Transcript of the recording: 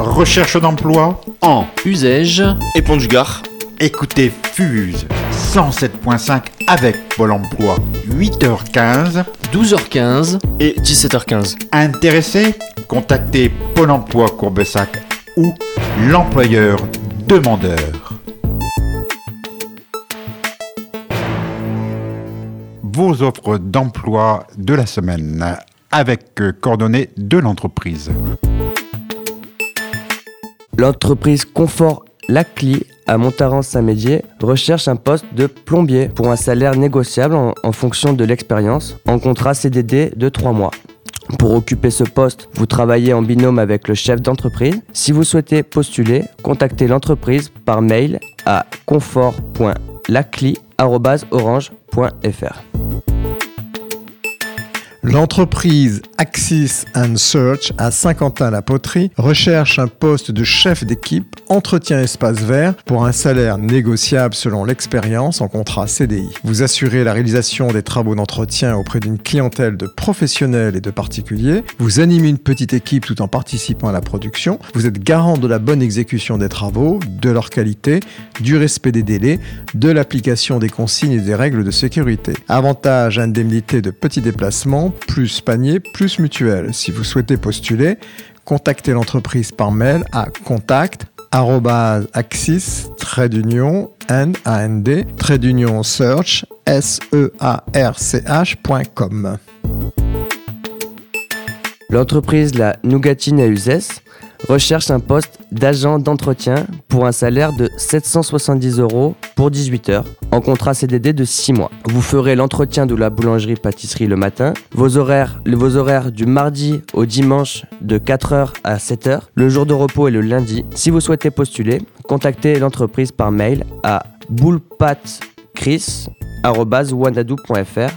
Recherche d'emploi En usage et Pont du Gard. Écoutez Fuse 107.5 avec Pôle emploi. 8h15. 12h15 et 17h15. Intéressé Contactez Pôle emploi Courbesac ou l'employeur demandeur. Vos offres d'emploi de la semaine avec coordonnées de l'entreprise. L'entreprise Confort Lacli à Montaran-Saint-Médier recherche un poste de plombier pour un salaire négociable en, fonction de l'expérience en contrat CDD de 3 mois. Pour occuper ce poste, vous travaillez en binôme avec le chef d'entreprise. Si vous souhaitez postuler, contactez l'entreprise par mail à confort.lacli.orange.fr. L'entreprise Axis and Search à Saint-Quentin-la-Poterie recherche un poste de chef d'équipe entretien espace vert pour un salaire négociable selon l'expérience en contrat CDI. Vous assurez la réalisation des travaux d'entretien auprès d'une clientèle de professionnels et de particuliers. Vous animez une petite équipe tout en participant à la production. Vous êtes garant de la bonne exécution des travaux, de leur qualité, du respect des délais, de l'application des consignes et des règles de sécurité. Avantage indemnité de petits déplacements plus panier, plus mutuelle. Si vous souhaitez postuler, contactez l'entreprise par mail à contact axis trait d'union d'union search s e a r c. L'entreprise La Nougatine à recherche un poste d'agent d'entretien pour un salaire de 770 euros pour 18 heures en contrat CDD de 6 mois. Vous ferez l'entretien de la boulangerie-pâtisserie le matin, vos horaires, du mardi au dimanche de 4h à 7h, le jour de repos est le lundi. Si vous souhaitez postuler, contactez l'entreprise par mail à boulepatchris.wanadoo.fr